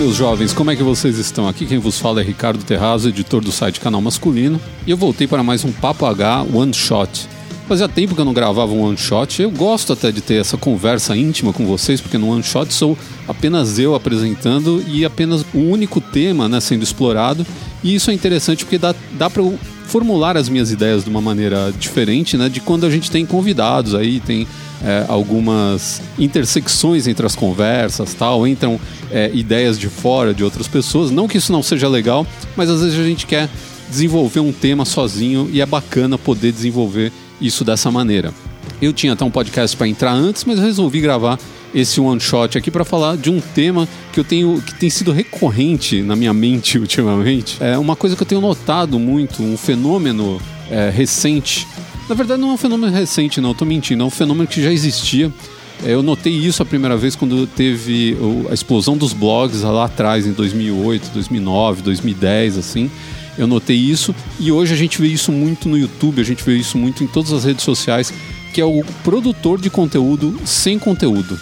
meus jovens, como é que vocês estão? Aqui quem vos fala é Ricardo Terrazo, editor do site Canal Masculino, e eu voltei para mais um Papo H One Shot. Fazia tempo que eu não gravava um one shot. Eu gosto até de ter essa conversa íntima com vocês, porque no one shot sou apenas eu apresentando e apenas um único tema né, sendo explorado. E isso é interessante porque dá, dá para formular as minhas ideias de uma maneira diferente, né? De quando a gente tem convidados aí, tem é, algumas intersecções entre as conversas, tal, entram é, ideias de fora de outras pessoas. Não que isso não seja legal, mas às vezes a gente quer desenvolver um tema sozinho e é bacana poder desenvolver isso dessa maneira. Eu tinha até um podcast para entrar antes, mas resolvi gravar esse one shot aqui para falar de um tema que eu tenho que tem sido recorrente na minha mente ultimamente. É uma coisa que eu tenho notado muito, um fenômeno é, recente. Na verdade, não é um fenômeno recente, não, estou mentindo, é um fenômeno que já existia. É, eu notei isso a primeira vez quando teve a explosão dos blogs lá atrás, em 2008, 2009, 2010, assim eu notei isso e hoje a gente vê isso muito no YouTube, a gente vê isso muito em todas as redes sociais, que é o produtor de conteúdo sem conteúdo.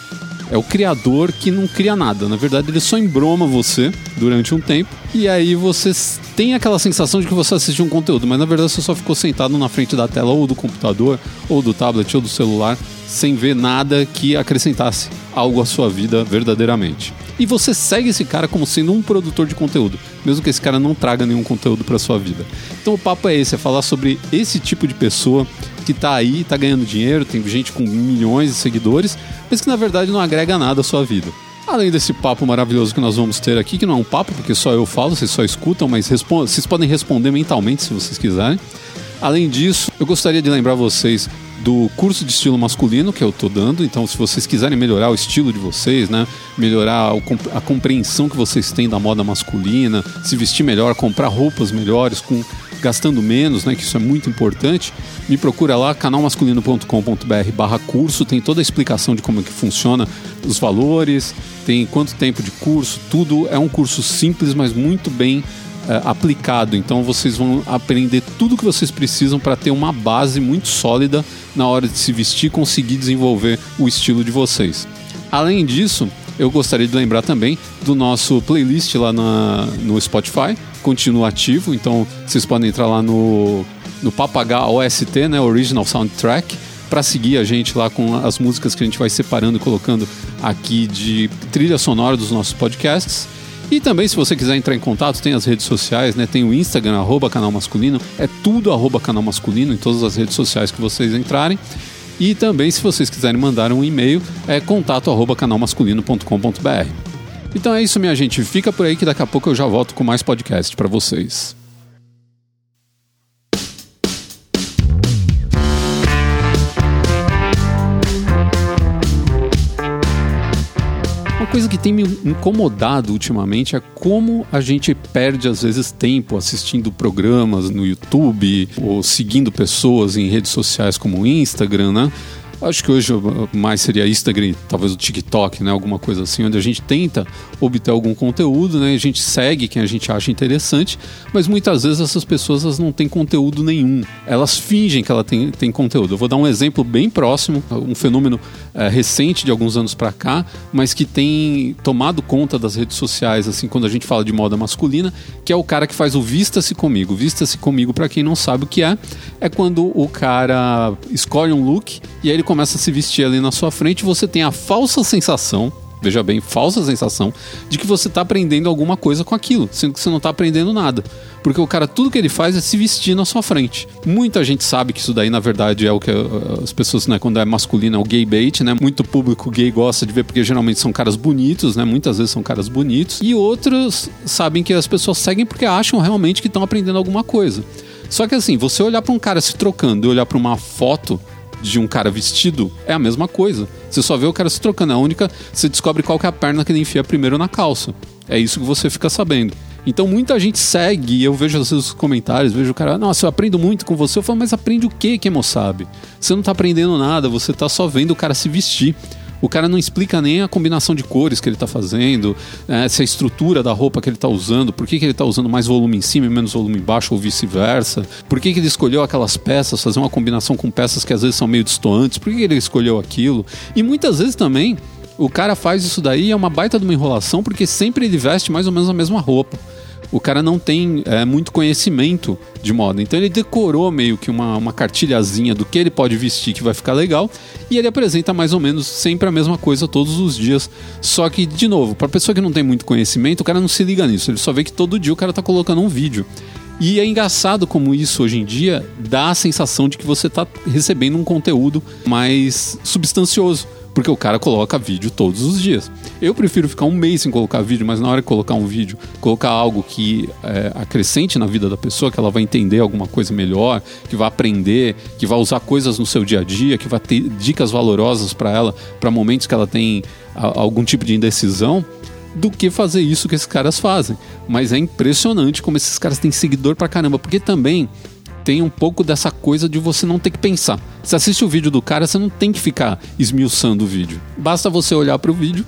É o criador que não cria nada. Na verdade, ele só embroma você durante um tempo. E aí você tem aquela sensação de que você assistiu um conteúdo, mas na verdade você só ficou sentado na frente da tela ou do computador, ou do tablet, ou do celular, sem ver nada que acrescentasse algo à sua vida verdadeiramente e você segue esse cara como sendo um produtor de conteúdo, mesmo que esse cara não traga nenhum conteúdo para sua vida. Então o papo é esse, é falar sobre esse tipo de pessoa que está aí, está ganhando dinheiro, tem gente com milhões de seguidores, mas que na verdade não agrega nada à sua vida. Além desse papo maravilhoso que nós vamos ter aqui, que não é um papo, porque só eu falo, vocês só escutam, mas vocês podem responder mentalmente se vocês quiserem. Além disso, eu gostaria de lembrar vocês do curso de estilo masculino que eu estou dando. Então, se vocês quiserem melhorar o estilo de vocês, né, melhorar a compreensão que vocês têm da moda masculina, se vestir melhor, comprar roupas melhores, com gastando menos, né, que isso é muito importante, me procura lá canalmasculino.com.br/barra curso. Tem toda a explicação de como é que funciona os valores, tem quanto tempo de curso, tudo é um curso simples, mas muito bem aplicado. Então vocês vão aprender tudo que vocês precisam para ter uma base muito sólida na hora de se vestir conseguir desenvolver o estilo de vocês. Além disso, eu gostaria de lembrar também do nosso playlist lá na, no Spotify, continua ativo, então vocês podem entrar lá no, no Papagá OST, né, Original Soundtrack, para seguir a gente lá com as músicas que a gente vai separando e colocando aqui de trilha sonora dos nossos podcasts. E também, se você quiser entrar em contato, tem as redes sociais, né? Tem o Instagram, arroba canal masculino. É tudo arroba canal masculino em todas as redes sociais que vocês entrarem. E também, se vocês quiserem mandar um e-mail, é contato arroba canalmasculino.com.br. Então é isso, minha gente. Fica por aí que daqui a pouco eu já volto com mais podcast para vocês. Coisa que tem me incomodado ultimamente é como a gente perde às vezes tempo assistindo programas no YouTube ou seguindo pessoas em redes sociais como o Instagram, né? Acho que hoje mais seria Instagram, talvez o TikTok, né? Alguma coisa assim, onde a gente tenta obter algum conteúdo, né? A gente segue quem a gente acha interessante, mas muitas vezes essas pessoas elas não têm conteúdo nenhum. Elas fingem que ela tem, tem conteúdo. Eu vou dar um exemplo bem próximo, um fenômeno é, recente de alguns anos para cá, mas que tem tomado conta das redes sociais, assim, quando a gente fala de moda masculina, que é o cara que faz o Vista-se Comigo. Vista-se Comigo, para quem não sabe o que é, é quando o cara escolhe um look e aí ele começa a se vestir ali na sua frente, você tem a falsa sensação veja bem, falsa sensação de que você está aprendendo alguma coisa com aquilo, sendo que você não está aprendendo nada. Porque o cara, tudo que ele faz é se vestir na sua frente. Muita gente sabe que isso daí, na verdade, é o que uh, as pessoas, né, quando é masculino, é o gay bait, né? Muito público gay gosta de ver, porque geralmente são caras bonitos, né? Muitas vezes são caras bonitos. E outros sabem que as pessoas seguem porque acham realmente que estão aprendendo alguma coisa. Só que assim, você olhar para um cara se trocando e olhar para uma foto de um cara vestido é a mesma coisa. Você só vê o cara se trocando. A única, você descobre qual que é a perna que ele enfia primeiro na calça. É isso que você fica sabendo. Então muita gente segue, eu vejo os comentários, vejo o cara, nossa, eu aprendo muito com você. Eu falo, mas aprende o que, Kemo sabe? Você não tá aprendendo nada, você tá só vendo o cara se vestir. O cara não explica nem a combinação de cores que ele está fazendo, né, se a estrutura da roupa que ele está usando, por que, que ele está usando mais volume em cima e menos volume embaixo, ou vice-versa, por que, que ele escolheu aquelas peças, fazer uma combinação com peças que às vezes são meio distoantes, por que, que ele escolheu aquilo. E muitas vezes também O cara faz isso daí, é uma baita de uma enrolação, porque sempre ele veste mais ou menos a mesma roupa o cara não tem é, muito conhecimento de moda. Então ele decorou meio que uma, uma cartilhazinha do que ele pode vestir que vai ficar legal e ele apresenta mais ou menos sempre a mesma coisa todos os dias. Só que, de novo, para pessoa que não tem muito conhecimento, o cara não se liga nisso. Ele só vê que todo dia o cara tá colocando um vídeo. E é engraçado como isso hoje em dia dá a sensação de que você está recebendo um conteúdo mais substancioso porque o cara coloca vídeo todos os dias. Eu prefiro ficar um mês sem colocar vídeo, mas na hora de colocar um vídeo, colocar algo que é, acrescente na vida da pessoa, que ela vai entender alguma coisa melhor, que vai aprender, que vai usar coisas no seu dia a dia, que vai ter dicas valorosas para ela, para momentos que ela tem a, algum tipo de indecisão do que fazer isso que esses caras fazem. Mas é impressionante como esses caras têm seguidor pra caramba, porque também tem um pouco dessa coisa de você não ter que pensar. Você assiste o vídeo do cara, você não tem que ficar esmiuçando o vídeo. Basta você olhar para o vídeo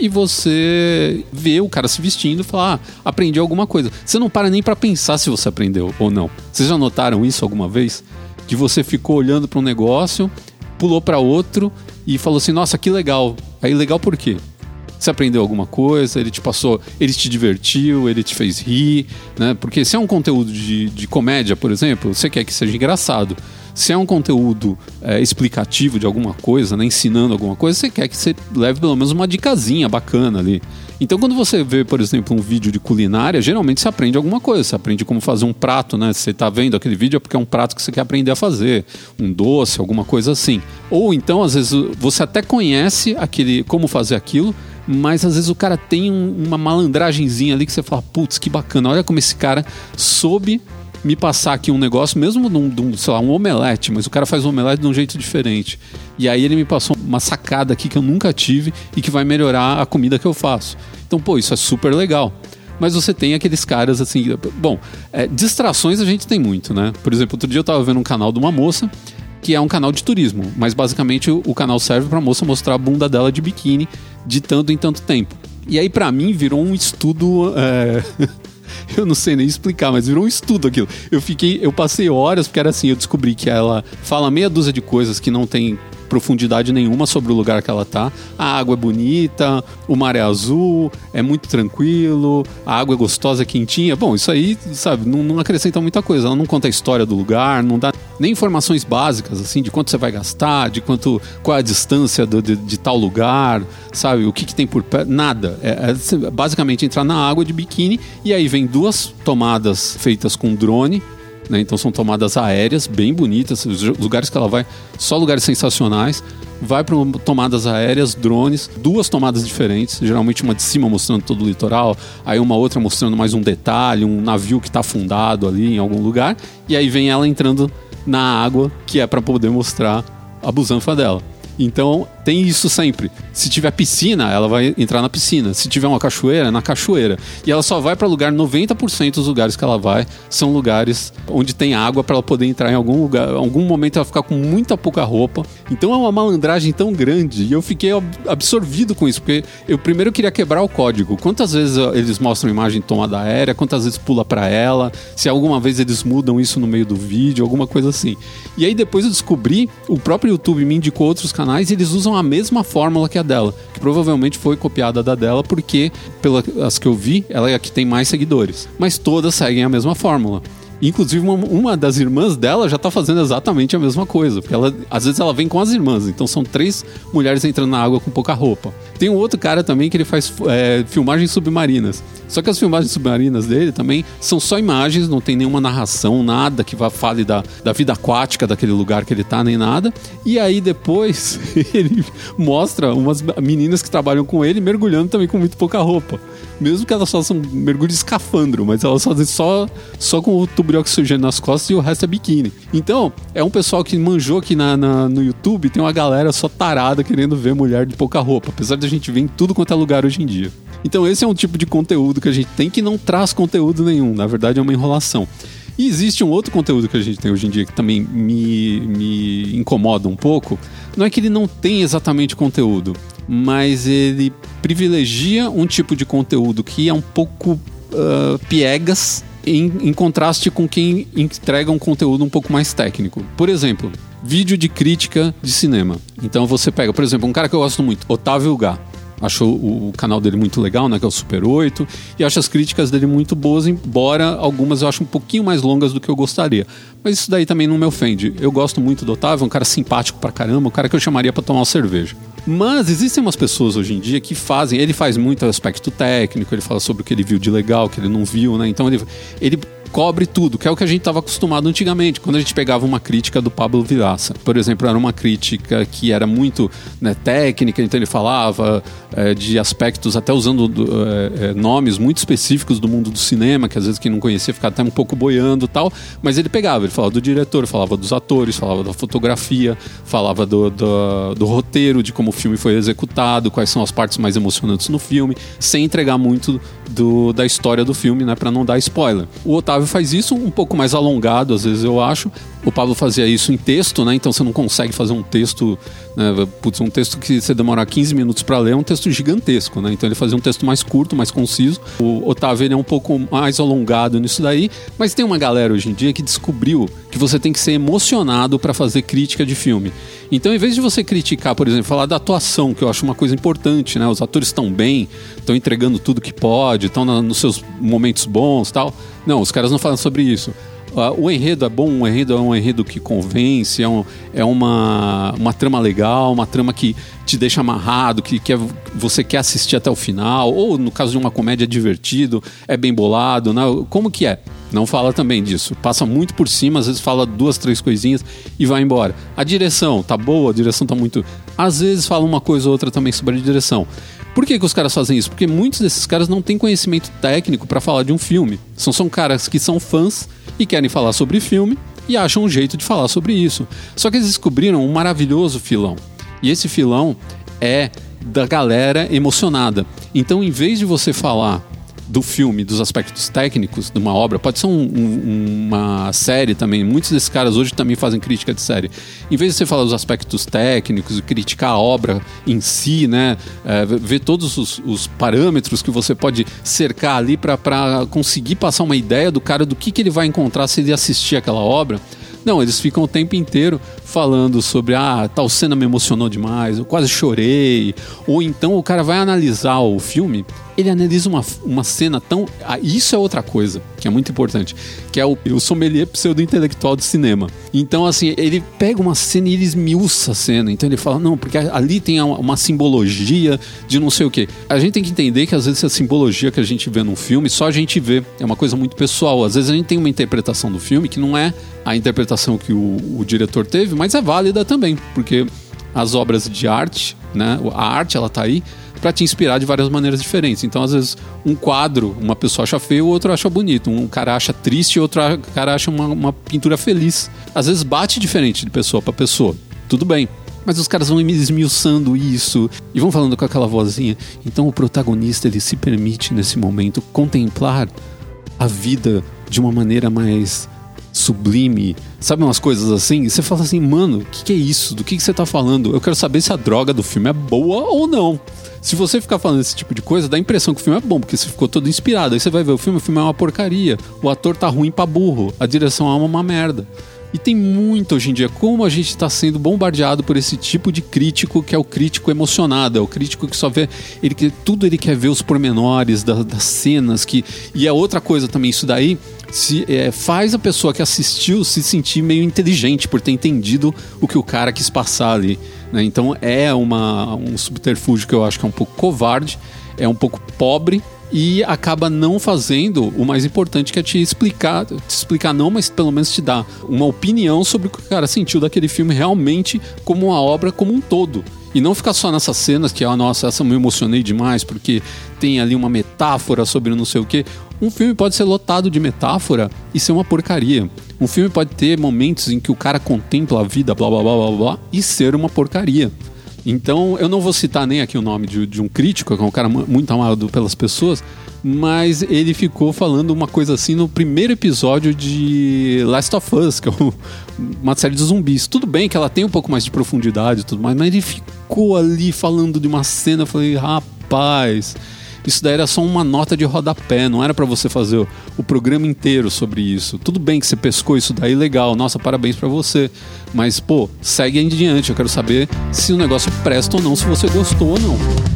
e você vê o cara se vestindo e falar, ah, aprendi alguma coisa. Você não para nem para pensar se você aprendeu ou não. Vocês já notaram isso alguma vez? Que você ficou olhando para um negócio, pulou para outro e falou assim: "Nossa, que legal". Aí legal por quê? Você aprendeu alguma coisa, ele te passou, ele te divertiu, ele te fez rir, né? Porque se é um conteúdo de, de comédia, por exemplo, você quer que seja engraçado. Se é um conteúdo é, explicativo de alguma coisa, né, ensinando alguma coisa, você quer que você leve pelo menos uma dicasinha bacana ali. Então, quando você vê, por exemplo, um vídeo de culinária, geralmente você aprende alguma coisa. Você aprende como fazer um prato, né? Você está vendo aquele vídeo é porque é um prato que você quer aprender a fazer, um doce, alguma coisa assim. Ou então, às vezes, você até conhece aquele como fazer aquilo, mas às vezes o cara tem um, uma malandragenzinha ali que você fala, putz, que bacana, olha como esse cara soube me passar aqui um negócio, mesmo num, sei lá, um omelete, mas o cara faz um omelete de um jeito diferente. E aí ele me passou uma sacada aqui que eu nunca tive e que vai melhorar a comida que eu faço. Então, pô, isso é super legal. Mas você tem aqueles caras assim. Bom, é, distrações a gente tem muito, né? Por exemplo, outro dia eu tava vendo um canal de uma moça que é um canal de turismo, mas basicamente o, canal serve para moça mostrar a bunda dela de biquíni de tanto em tanto tempo. E aí, para mim, virou um estudo. É... eu não sei nem explicar, mas virou um estudo aquilo. Eu fiquei, eu passei horas, porque era assim, eu descobri que ela fala meia dúzia de coisas que não tem profundidade nenhuma sobre o lugar que ela tá. A água é bonita, o mar é azul, é muito tranquilo, a água é gostosa, é quentinha. Bom, isso aí, sabe, não, não acrescenta muita coisa. Ela não conta a história do lugar, não dá nem informações básicas, assim, de quanto você vai gastar, de quanto, qual é a distância do, de, de, tal lugar, sabe, o que, que tem por perto, nada. É, é basicamente entrar na água de biquíni e aí vem duas tomadas feitas com drone né? Então são tomadas aéreas bem bonitas, os lugares que ela vai, só lugares sensacionais. Vai para tomadas aéreas, drones, duas tomadas diferentes, geralmente uma de cima mostrando todo o litoral, aí uma outra mostrando mais um detalhe, um navio que está afundado ali em algum lugar, e aí vem ela entrando na água, que é para poder mostrar a busanfa dela. Então tem isso sempre. Se tiver piscina, ela vai entrar na piscina. Se tiver uma cachoeira, na cachoeira. E ela só vai para lugar 90% dos lugares que ela vai são lugares onde tem água para ela poder entrar em algum lugar. Em algum momento ela ficar com muita pouca roupa. Então é uma malandragem tão grande e eu fiquei absorvido com isso, porque eu primeiro queria quebrar o código. Quantas vezes eles mostram imagem tomada aérea, quantas vezes pula para ela, se alguma vez eles mudam isso no meio do vídeo, alguma coisa assim. E aí depois eu descobri, o próprio YouTube me indicou outros canais e eles usam a mesma fórmula que a dela, que provavelmente foi copiada da dela, porque, pelas que eu vi, ela é a que tem mais seguidores. Mas todas seguem a mesma fórmula. Inclusive, uma, uma, das irmãs dela já tá fazendo exatamente a mesma coisa. Porque ela, às vezes ela vem com as irmãs. Então são três mulheres entrando na água com pouca roupa. Tem um outro cara também que ele faz é, filmagens submarinas. Só que as filmagens submarinas dele também são só imagens, não tem nenhuma narração, nada que vá fale da, da vida aquática daquele lugar que ele tá, nem nada. E aí depois ele mostra umas meninas que trabalham com ele mergulhando também com muito pouca roupa. Mesmo que elas façam mergulho de escafandro, mas elas fazem só, só com o tubo de oxigênio nas costas e o resto é biquíni. Então, é um pessoal que manjou aqui na, na, no YouTube, tem uma galera só tarada querendo ver mulher de pouca roupa, apesar de a gente ver em tudo quanto é lugar hoje em dia. Então esse é um tipo de conteúdo que a gente tem que não traz conteúdo nenhum, na verdade é uma enrolação. E existe um outro conteúdo que a gente tem hoje em dia que também me, me incomoda um pouco. Não é que ele não tem exatamente conteúdo, mas ele privilegia um tipo de conteúdo que é um pouco uh, piegas em, em contraste com quem entrega um conteúdo um pouco mais técnico. Por exemplo, vídeo de crítica de cinema. Então você pega, por exemplo, um cara que eu gosto muito, Otávio Gá. Acho o, o, canal dele muito legal, né? Que é o Super 8. E acho as críticas dele muito boas, embora algumas eu acho um pouquinho mais longas do que eu gostaria. Mas isso daí também não me ofende. Eu gosto muito do Otávio, é um cara simpático pra caramba, um cara que eu chamaria para tomar uma cerveja. Mas existem umas pessoas hoje em dia que fazem. Ele faz muito aspecto técnico, ele fala sobre o que ele viu de legal, o que ele não viu, né? Então ele, ele cobre tudo, que é o que a gente estava acostumado antigamente, quando a gente pegava uma crítica do Pablo Vilaça. Por exemplo, era uma crítica que era muito né, técnica, então ele falava é, de aspectos, até usando é, é, nomes muito específicos do mundo do cinema, que às vezes quem não conhecia ficava até um pouco boiando tal, mas ele pegava, ele falava do diretor, falava dos atores, falava da fotografia, falava do, do, do roteiro, de como o filme foi executado, quais são as partes mais emocionantes no filme, sem entregar muito do, da história do filme, né, para não dar spoiler. O Otávio faz isso um pouco mais alongado, às vezes eu acho. O Pablo fazia isso em texto, né? Então você não consegue fazer um texto, né? Putz, um texto que você demorar 15 minutos para ler é um texto gigantesco, né? Então ele fazia um texto mais curto, mais conciso. O Otávio ele é um pouco mais alongado nisso daí, mas tem uma galera hoje em dia que descobriu que você tem que ser emocionado para fazer crítica de filme. Então, em vez de você criticar, por exemplo, falar da atuação, que eu acho uma coisa importante, né? Os atores estão bem, estão entregando tudo que pode, estão nos seus momentos bons, tal. Não, os caras não falam sobre isso. Uh, o enredo é bom, o enredo é um enredo que convence, é, um, é uma, uma trama legal, uma trama que te deixa amarrado, que, que é, você quer assistir até o final, ou no caso de uma comédia é divertido, é bem bolado, né? como que é? Não fala também disso. Passa muito por cima, às vezes fala duas, três coisinhas e vai embora. A direção tá boa, a direção tá muito. Às vezes fala uma coisa ou outra também sobre a direção. Por que, que os caras fazem isso? Porque muitos desses caras não têm conhecimento técnico para falar de um filme. São, são caras que são fãs e querem falar sobre filme e acham um jeito de falar sobre isso. Só que eles descobriram um maravilhoso filão. E esse filão é da galera emocionada. Então, em vez de você falar do filme, dos aspectos técnicos de uma obra, pode ser um, um, uma série também. Muitos desses caras hoje também fazem crítica de série. Em vez de você falar dos aspectos técnicos e criticar a obra em si, né, é, ver todos os, os, parâmetros que você pode cercar ali para conseguir passar uma ideia do cara do que, que ele vai encontrar se ele assistir aquela obra não, eles ficam o tempo inteiro falando sobre, ah, tal cena me emocionou demais, eu quase chorei. Ou então o cara vai analisar o filme, ele analisa uma, uma cena tão. Ah, isso é outra coisa, que é muito importante, que é o, o sommelier pseudo-intelectual de cinema. Então, assim, ele pega uma cena e ele esmiuça a cena. Então ele fala, não, porque ali tem uma, uma simbologia de não sei o quê. A gente tem que entender que às vezes a simbologia que a gente vê num filme, só a gente vê. É uma coisa muito pessoal. Às vezes a gente tem uma interpretação do filme que não é a interpretação que o, o diretor teve, mas é válida também, porque as obras de arte, né, a arte ela tá aí para te inspirar de várias maneiras diferentes. Então, às vezes, um quadro, uma pessoa acha feio, o outro acha bonito. Um cara acha triste, outro cara acha uma, uma pintura feliz. Às vezes bate diferente de pessoa para pessoa. Tudo bem. Mas os caras vão esmiuçando isso e vão falando com aquela vozinha. Então o protagonista ele se permite nesse momento contemplar a vida de uma maneira mais sublime, sabe umas coisas assim? E você fala assim, mano, o que, que, é isso? Do que, que você tá falando? Eu quero saber se a droga do filme é boa ou não. Se você ficar falando esse tipo de coisa, dá a impressão que o filme é bom, porque você ficou todo inspirado. Aí você vai ver o filme, o filme é uma porcaria. O ator tá ruim pra burro. A direção é uma merda. E tem muito hoje em dia como a gente está sendo bombardeado por esse tipo de crítico que é o crítico emocionado, é o crítico que só vê ele que tudo ele quer ver os pormenores da, das cenas que e é outra coisa também isso daí se é, faz a pessoa que assistiu se sentir meio inteligente por ter entendido o que o cara quis passar ali. Né? Então é uma, um subterfúgio que eu acho que é um pouco covarde, é um pouco pobre e acaba não fazendo o mais importante que é te explicar, te explicar não, mas pelo menos te dar uma opinião sobre o que o cara sentiu daquele filme realmente como uma obra como um todo. E não ficar só nessas cenas que, ah, nossa, essa me emocionei demais porque tem ali uma metáfora sobre não sei o que. Um filme pode ser lotado de metáfora e ser uma porcaria. Um filme pode ter momentos em que o cara contempla a vida, blá blá blá blá blá, e ser uma porcaria. Então, eu não vou citar nem aqui o nome de, de um crítico, que é um cara muito amado pelas pessoas, mas ele ficou falando uma coisa assim no primeiro episódio de Last of Us, que é uma série de zumbis. Tudo bem que ela tem um pouco mais de profundidade e tudo mais, mas ele ficou ali falando de uma cena, eu falei, rapaz, isso daí era só uma nota de rodapé, não era para você fazer o, programa inteiro sobre isso. Tudo bem que você pescou isso daí, legal, nossa, parabéns para você. Mas, pô, segue em diante, eu quero saber se o negócio presta ou não, se você gostou ou não.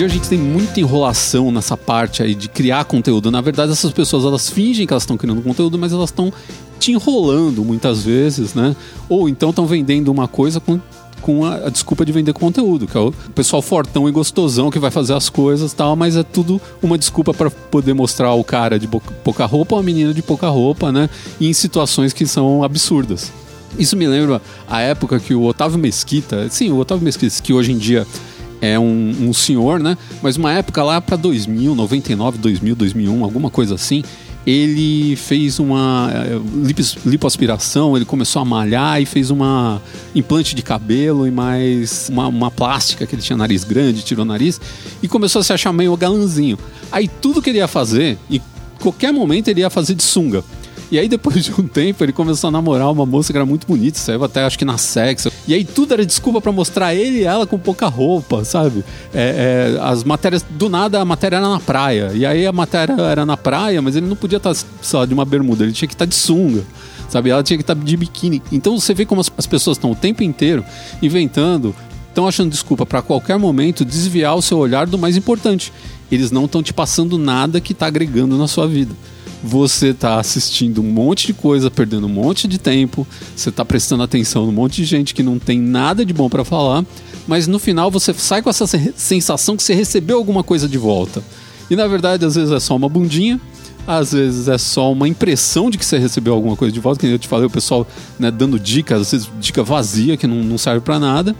Dia a gente tem muita enrolação nessa parte aí de criar conteúdo. Na verdade, essas pessoas elas fingem que elas estão criando conteúdo, mas elas estão te enrolando muitas vezes, né? Ou então estão vendendo uma coisa com com a, a, desculpa de vender conteúdo, que é o pessoal fortão e gostosão que vai fazer as coisas tal, mas é tudo uma desculpa para poder mostrar o cara de pouca roupa ou a menina de pouca roupa, né? em situações que são absurdas. Isso me lembra a época que o Otávio Mesquita, sim, o Otávio Mesquita, que hoje em dia é um, um senhor, né? Mas uma época lá para 2000, 99, 2000, 2001, alguma coisa assim, ele fez uma eh, lipoaspiração, ele começou a malhar e fez uma implante de cabelo e mais uma, uma plástica que ele tinha nariz grande, tirou o nariz e começou a se achar meio galanzinho. Aí tudo que ele ia fazer, em qualquer momento ele ia fazer de sunga. E aí, depois de um tempo, ele começou a namorar uma moça que era muito bonita, saiu até acho que na sexo. E aí tudo era desculpa para mostrar ele e ela com pouca roupa, sabe? É, é, as matérias, do nada a matéria era na praia. E aí a matéria era na praia, mas ele não podia estar, só de uma bermuda, ele tinha que estar de sunga sabe? Ela tinha que estar de biquíni. Então você vê como as, as pessoas estão o tempo inteiro inventando, estão achando desculpa para qualquer momento desviar o seu olhar do mais importante. Eles não estão te passando nada que está agregando na sua vida você está assistindo um monte de coisa, perdendo um monte de tempo, você está prestando atenção num monte de gente que não tem nada de bom para falar, mas no final você sai com essa sensação que você recebeu alguma coisa de volta. E na verdade, às vezes é só uma bundinha, às vezes é só uma impressão de que você recebeu alguma coisa de volta, que eu te falei, o pessoal né, dando dicas, às vezes dica vazia, que não, não serve para nada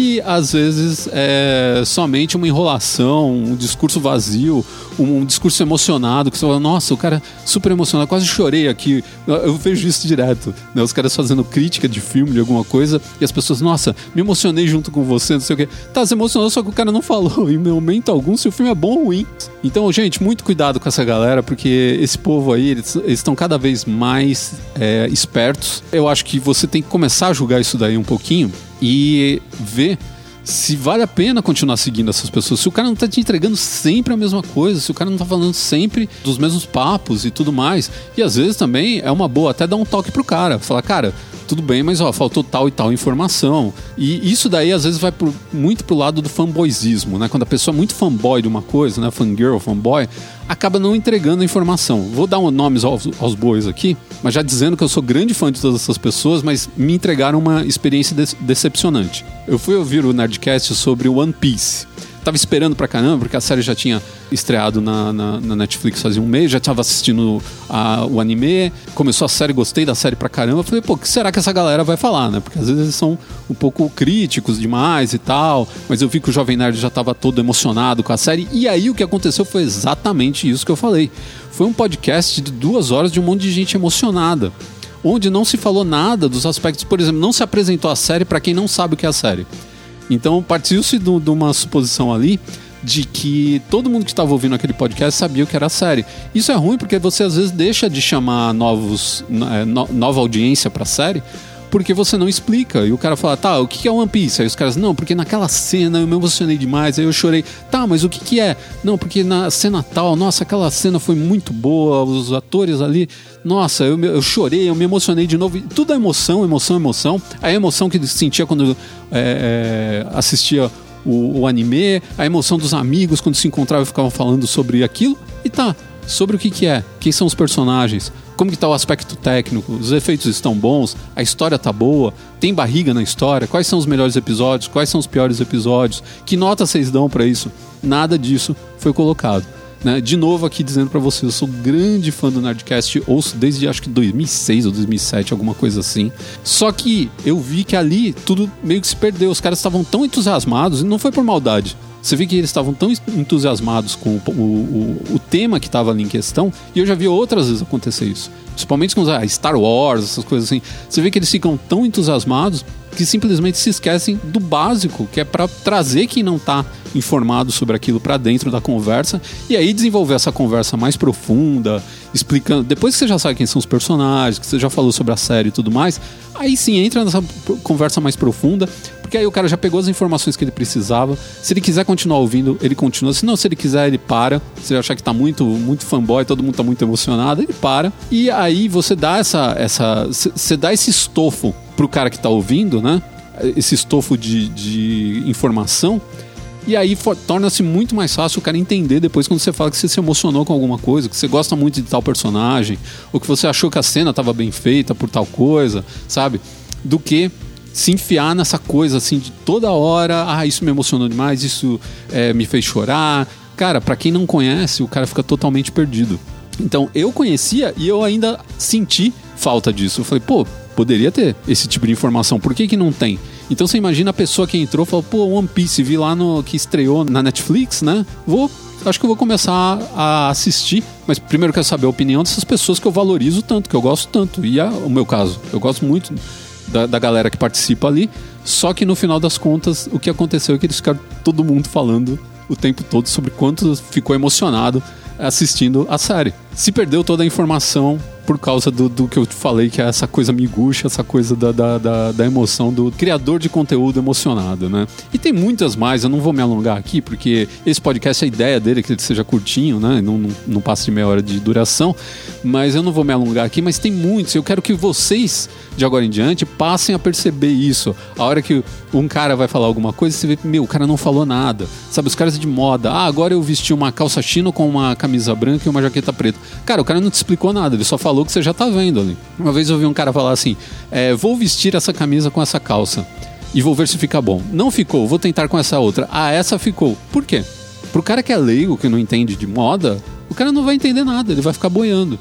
e às vezes é somente uma enrolação, um discurso vazio, um, discurso emocionado, que você fala, nossa, o cara super emocionado, quase chorei aqui. Eu vejo isso direto, né? Os caras fazendo crítica de filme, de alguma coisa, e as pessoas, nossa, me emocionei junto com você, não sei o quê. Tá, se emocionou, só que o cara não falou em momento algum se o filme é bom ou ruim. Então, gente, muito cuidado com essa galera, porque esse povo aí, eles, estão cada vez mais é, espertos. Eu acho que você tem que começar a julgar isso daí um pouquinho e ver se vale a pena continuar seguindo essas pessoas. Se o cara não tá te entregando sempre a mesma coisa, se o cara não tá falando sempre dos mesmos papos e tudo mais. E às vezes também é uma boa até dar um toque pro cara. Falar, cara, tudo bem, mas ó, faltou tal e tal informação. E isso daí às vezes vai pro, muito pro lado do fanboyzismo, né? Quando a pessoa é muito fanboy de uma coisa, né? Fangirl, fanboy, acaba não entregando a informação. Vou dar um, nomes aos, aos bois aqui, mas já dizendo que eu sou grande fã de todas essas pessoas, mas me entregaram uma experiência de decepcionante. Eu fui ouvir o Nerdcast sobre One Piece. Tava esperando pra caramba, porque a série já tinha estreado na, na, na Netflix fazia um mês, já tava assistindo a, o anime, começou a série, gostei da série pra caramba. Falei, pô, o que será que essa galera vai falar, né? Porque às vezes eles são um pouco críticos demais e tal, mas eu vi que o Jovem Nerd já tava todo emocionado com a série, e aí o que aconteceu foi exatamente isso que eu falei. Foi um podcast de duas horas de um monte de gente emocionada onde não se falou nada dos aspectos, por exemplo, não se apresentou a série para quem não sabe o que é a série. Então partiu-se de uma suposição ali de que todo mundo que estava ouvindo aquele podcast sabia o que era a série. Isso é ruim porque você às vezes deixa de chamar novos, é, no, nova audiência para a série porque você não explica. E o cara fala, tá, o que é One Piece? Aí os caras, não, porque naquela cena eu me emocionei demais, aí eu chorei. Tá, mas o que, que é? Não, porque na cena tal, nossa, aquela cena foi muito boa, os atores ali, nossa, eu, eu chorei, eu me emocionei de novo. Tudo é emoção, emoção, emoção. A emoção que sentia quando é, é, assistia o, o, anime, a emoção dos amigos quando se encontravam e ficavam falando sobre aquilo. E tá, sobre o que, que é, quem são os personagens, como que tá o aspecto técnico, os efeitos estão bons, a história tá boa, tem barriga na história, quais são os melhores episódios, quais são os piores episódios, que nota vocês dão para isso? Nada disso foi colocado. Né? De novo aqui dizendo para vocês, eu sou grande fã do Nerdcast, ouço desde acho que 2006 ou 2007, alguma coisa assim. Só que eu vi que ali tudo meio que se perdeu, os caras estavam tão entusiasmados, e não foi por maldade. Você vê que eles estavam tão entusiasmados com o, o, o tema que estava ali em questão, e eu já vi outras vezes acontecer isso. Principalmente com a Star Wars, essas coisas assim. Você vê que eles ficam tão entusiasmados que simplesmente se esquecem do básico, que é para trazer quem não está informado sobre aquilo para dentro da conversa e aí desenvolver essa conversa mais profunda, explicando. Depois que você já sabe quem são os personagens, que você já falou sobre a série e tudo mais, aí sim entra nessa conversa mais profunda porque aí o cara já pegou as informações que ele precisava. Se ele quiser continuar ouvindo, ele continua. Se não, se ele quiser, ele para. Se ele achar que tá muito, muito fanboy, todo mundo tá muito emocionado, ele para. E aí você dá essa. essa você dá esse estofo pro cara que tá ouvindo, né? Esse estofo de, de informação E aí torna-se muito mais fácil o cara entender depois quando você fala que você se emocionou com alguma coisa, que você gosta muito de tal personagem, ou que você achou que a cena estava bem feita por tal coisa, sabe? Do que se enfiar nessa coisa assim de toda hora, ah, isso me emocionou demais, isso é, me fez chorar. Cara, para quem não conhece, o cara fica totalmente perdido. Então eu conhecia e eu ainda senti falta disso. Eu falei, pô, poderia ter esse tipo de informação, por que, que não tem? Então você imagina a pessoa que entrou e falou, pô, One Piece, vi lá no que estreou na Netflix, né? Vou. Acho que eu vou começar a assistir, mas primeiro quero saber a opinião dessas pessoas que eu valorizo tanto, que eu gosto tanto. E é o meu caso, eu gosto muito da, da galera que participa ali. Só que no final das contas, o que aconteceu é que eles ficaram todo mundo falando o tempo todo sobre quanto ficou emocionado assistindo a série. Se perdeu toda a informação por causa do, do que eu falei, que é essa coisa miguxa, essa coisa da, da, da, da, emoção do criador de conteúdo emocionado, né? E tem muitas mais, eu não vou me alongar aqui, porque esse podcast, a ideia dele é que ele seja curtinho, né? Não, não, não passe de meia hora de duração, mas eu não vou me alongar aqui, mas tem muitos. Eu quero que vocês, de agora em diante, passem a perceber isso. A hora que um cara vai falar alguma coisa, você vê, meu, o cara não falou nada. Sabe, os caras de moda, ah, agora eu vesti uma calça chino com uma camisa branca e uma jaqueta preta. Cara, o cara não te explicou nada, ele só falou que você já tá vendo ali. Uma vez eu ouvi um cara falar assim: é, vou vestir essa camisa com essa calça e vou ver se fica bom. Não ficou, vou tentar com essa outra. Ah, essa ficou. Por quê? Pro cara que é leigo, que não entende de moda, o cara não vai entender nada, ele vai ficar boiando.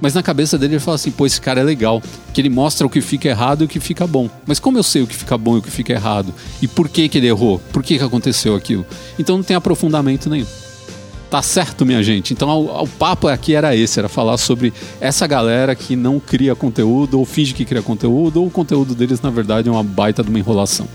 Mas na cabeça dele ele fala assim: pô, esse cara é legal, que ele mostra o que fica errado e o que fica bom. Mas como eu sei o que fica bom e o que fica errado? E por que, que ele errou? Por que, que aconteceu aquilo? Então não tem aprofundamento nenhum. Tá certo, minha gente? Então o, papo aqui era esse, era falar sobre essa galera que não cria conteúdo ou finge que cria conteúdo, ou o conteúdo deles, na verdade, é uma baita de uma enrolação.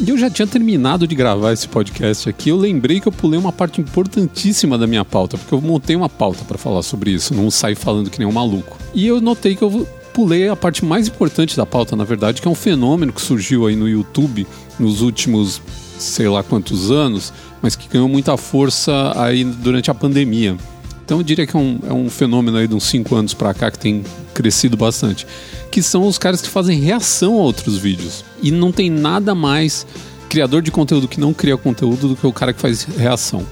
E eu já tinha terminado de gravar esse podcast aqui. Eu lembrei que eu pulei uma parte importantíssima da minha pauta, porque eu montei uma pauta para falar sobre isso, não saí falando que nem um maluco. E eu notei que eu pulei a parte mais importante da pauta, na verdade, que é um fenômeno que surgiu aí no YouTube nos últimos sei lá quantos anos, mas que ganhou muita força aí durante a pandemia. Então eu diria que é um, é um fenômeno aí de uns 5 anos para cá que tem crescido bastante. Que são os caras que fazem reação a outros vídeos. E não tem nada mais criador de conteúdo que não cria conteúdo do que o cara que faz reação.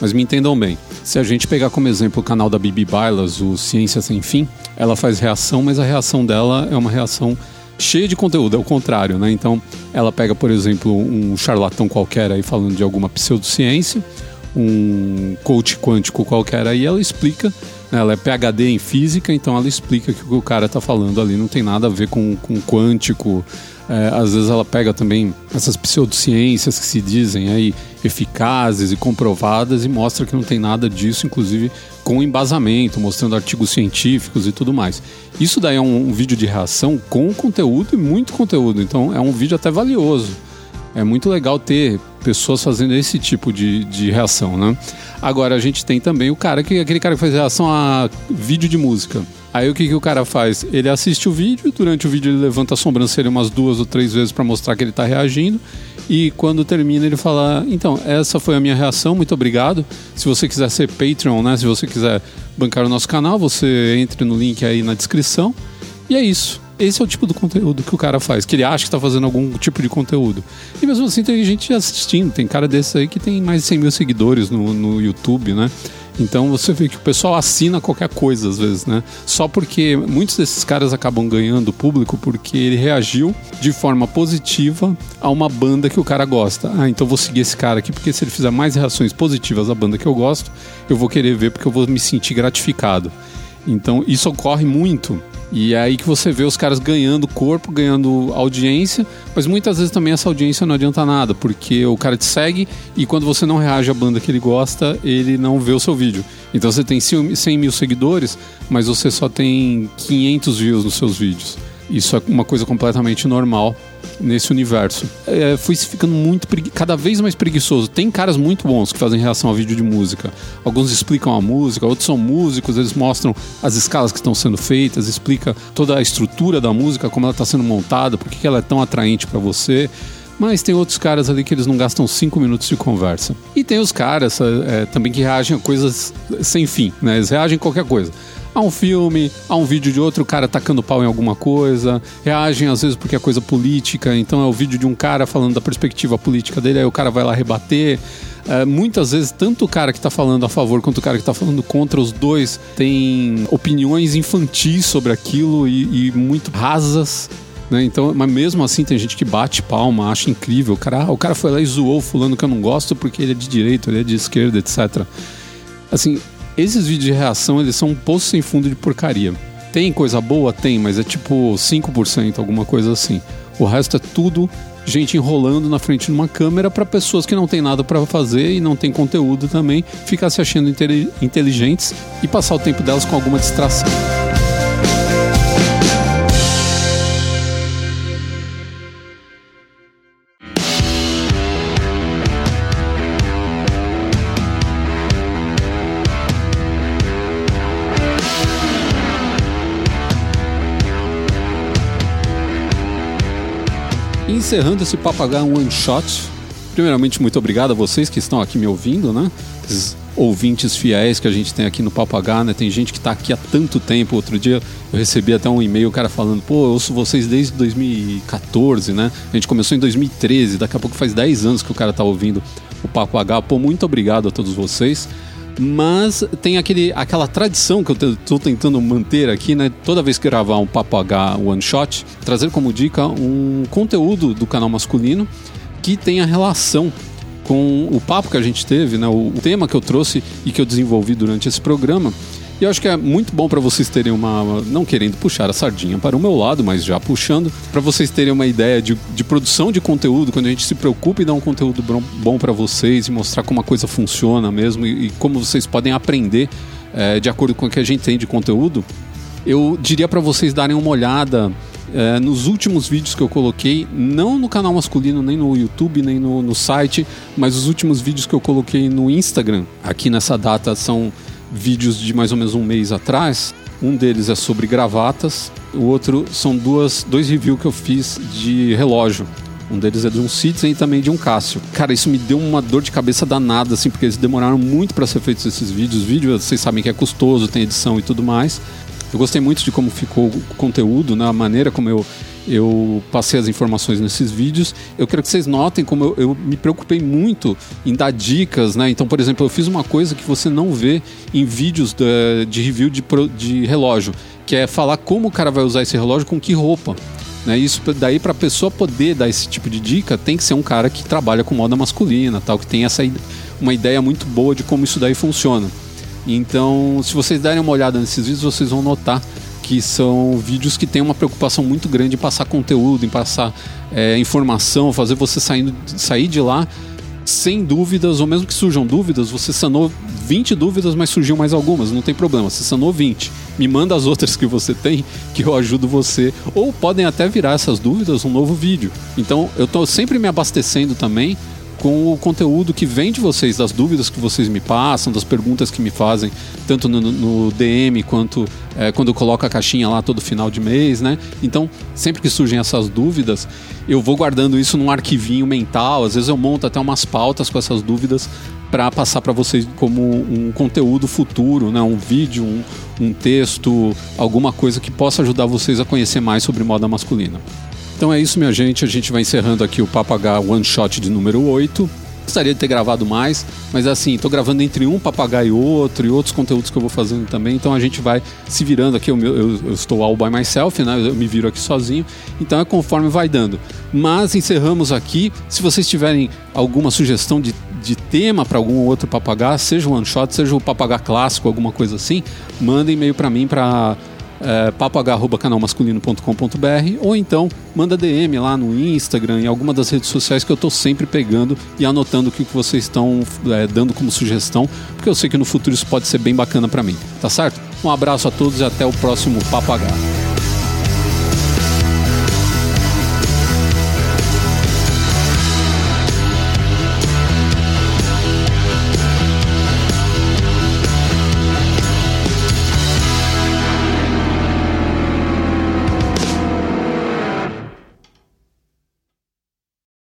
Mas me entendam bem, se a gente pegar como exemplo o canal da Bibi Bailas, o Ciência Sem Fim, ela faz reação, mas a reação dela é uma reação cheia de conteúdo, é o contrário, né? Então, ela pega, por exemplo, um charlatão qualquer aí falando de alguma pseudociência, um coach quântico qualquer aí, ela explica, né? ela é PhD em física, então ela explica que o que o cara está falando ali não tem nada a ver com, com quântico. É, às vezes ela pega também essas pseudociências que se dizem aí eficazes e comprovadas e mostra que não tem nada disso, inclusive com embasamento, mostrando artigos científicos e tudo mais. Isso daí é um, um vídeo de reação com conteúdo e muito conteúdo, então é um vídeo até valioso. É muito legal ter pessoas fazendo esse tipo de, de reação, né? Agora a gente tem também o cara que aquele cara que faz reação a vídeo de música. Aí o que, que o cara faz? Ele assiste o vídeo, durante o vídeo ele levanta a sobrancelha umas duas ou três vezes para mostrar que ele está reagindo. E quando termina, ele fala: Então, essa foi a minha reação, muito obrigado. Se você quiser ser Patreon, né? Se você quiser bancar o nosso canal, você entre no link aí na descrição. E é isso. Esse é o tipo do conteúdo que o cara faz, que ele acha que está fazendo algum tipo de conteúdo. E mesmo assim tem gente assistindo, tem cara desse aí que tem mais de 100 mil seguidores no, no YouTube, né? Então você vê que o pessoal assina qualquer coisa às vezes, né? Só porque muitos desses caras acabam ganhando público porque ele reagiu de forma positiva a uma banda que o cara gosta. Ah, então vou seguir esse cara aqui porque se ele fizer mais reações positivas à banda que eu gosto, eu vou querer ver porque eu vou me sentir gratificado. Então isso ocorre muito e é aí que você vê os caras ganhando corpo, ganhando audiência, mas muitas vezes também essa audiência não adianta nada, porque o cara te segue e quando você não reage à banda que ele gosta, ele não vê o seu vídeo. Então você tem 100 mil seguidores, mas você só tem 500 views nos seus vídeos. Isso é uma coisa completamente normal nesse universo. É, fui ficando muito cada vez mais preguiçoso. Tem caras muito bons que fazem reação a vídeo de música. Alguns explicam a música, outros são músicos, eles mostram as escalas que estão sendo feitas, explica toda a estrutura da música, como ela está sendo montada, por que ela é tão atraente para você. Mas tem outros caras ali que eles não gastam cinco minutos de conversa. E tem os caras é, também que reagem a coisas sem fim, né? Eles reagem a qualquer coisa a um filme, a um vídeo de outro cara tacando pau em alguma coisa, reagem às vezes porque é coisa política, então é o vídeo de um cara falando da perspectiva política dele, aí o cara vai lá rebater. É, muitas vezes, tanto o cara que está falando a favor quanto o cara que está falando contra, os dois têm opiniões infantis sobre aquilo e, e muito rasas. Né? Então, mas mesmo assim tem gente que bate palma, acha incrível. O cara, ah, o cara foi lá e zoou fulano que eu não gosto porque ele é de direita, ele é de esquerda, etc. Assim, esses vídeos de reação, eles são um poço sem fundo de porcaria. Tem coisa boa? Tem, mas é tipo 5%, alguma coisa assim. O resto é tudo gente enrolando na frente de uma câmera para pessoas que não tem nada para fazer e não tem conteúdo também, ficar se achando inteligentes e passar o tempo delas com alguma distração. Encerrando esse Papagaio One Shot. Primeiramente, muito obrigado a vocês que estão aqui me ouvindo, né? Esses ouvintes fiéis que a gente tem aqui no Papagaio, né? Tem gente que está aqui há tanto tempo. Outro dia eu recebi até um e-mail, o cara falando, pô, eu ouço vocês desde 2014, né? A gente começou em 2013, daqui a pouco faz 10 anos que o cara está ouvindo o Papagaio. Pô, muito obrigado a todos vocês. Mas tem aquele, aquela tradição que eu estou tentando manter aqui, né? Toda vez que gravar um Papo H One Shot, trazer como dica um conteúdo do canal masculino que tenha relação com o papo que a gente teve, né? O tema que eu trouxe e que eu desenvolvi durante esse programa. E eu acho que é muito bom para vocês terem uma. Não querendo puxar a sardinha para o meu lado, mas já puxando, para vocês terem uma ideia de, de produção de conteúdo, quando a gente se preocupa em dar um conteúdo bom para vocês e mostrar como a coisa funciona mesmo e, e como vocês podem aprender é, de acordo com o que a gente tem de conteúdo, eu diria para vocês darem uma olhada é, nos últimos vídeos que eu coloquei, não no canal masculino, nem no YouTube, nem no, no site, mas os últimos vídeos que eu coloquei no Instagram, aqui nessa data, são vídeos de mais ou menos um mês atrás. Um deles é sobre gravatas, o outro são duas, dois reviews que eu fiz de relógio. Um deles é de um Citizen e também de um Cássio. Cara, isso me deu uma dor de cabeça danada, assim, porque eles demoraram muito para ser feitos esses vídeos. Vídeo, vocês sabem que é custoso, tem edição e tudo mais. Eu gostei muito de como ficou o conteúdo, né? a maneira como eu eu passei as informações nesses vídeos. Eu quero que vocês notem como eu, eu, me preocupei muito em dar dicas, né? Então, por exemplo, eu fiz uma coisa que você não vê em vídeos de, de review de, de relógio, que é falar como o cara vai usar esse relógio com que roupa. Né? Isso daí para a pessoa poder dar esse tipo de dica tem que ser um cara que trabalha com moda masculina, tal, que tem essa uma ideia muito boa de como isso daí funciona. Então, se vocês derem uma olhada nesses vídeos, vocês vão notar que são vídeos que têm uma preocupação muito grande em passar conteúdo, em passar é, informação, fazer você saindo, sair de lá sem dúvidas, ou mesmo que surjam dúvidas, você sanou 20 dúvidas, mas surgiu mais algumas, não tem problema, você sanou 20. Me manda as outras que você tem, que eu ajudo você. Ou podem até virar essas dúvidas um novo vídeo. Então eu estou sempre me abastecendo também com o conteúdo que vem de vocês, das dúvidas que vocês me passam, das perguntas que me fazem, tanto no, no DM quanto é, quando eu coloco a caixinha lá todo final de mês, né? Então, sempre que surgem essas dúvidas, eu vou guardando isso num arquivinho mental, às vezes eu monto até umas pautas com essas dúvidas para passar para vocês como um conteúdo futuro, né? um vídeo, um, um texto, alguma coisa que possa ajudar vocês a conhecer mais sobre moda masculina. Então é isso, minha gente. A gente vai encerrando aqui o Papagaio One Shot de número 8. Gostaria de ter gravado mais, mas assim, estou gravando entre um papagaio e outro e outros conteúdos que eu vou fazendo também. Então a gente vai se virando aqui. Eu, eu, eu estou all by myself, né? Eu me viro aqui sozinho. Então é conforme vai dando. Mas encerramos aqui. Se vocês tiverem alguma sugestão de de tema para algum outro papagaio, seja o one shot, seja o papagaio clássico, alguma coisa assim, mandem e-mail para mim para é, papoh.canalmasculino.com.br ou então manda DM lá no Instagram, em alguma das redes sociais que eu estou sempre pegando e anotando o que vocês estão é, dando como sugestão, porque eu sei que no futuro isso pode ser bem bacana para mim, tá certo? Um abraço a todos e até o próximo Papagaio.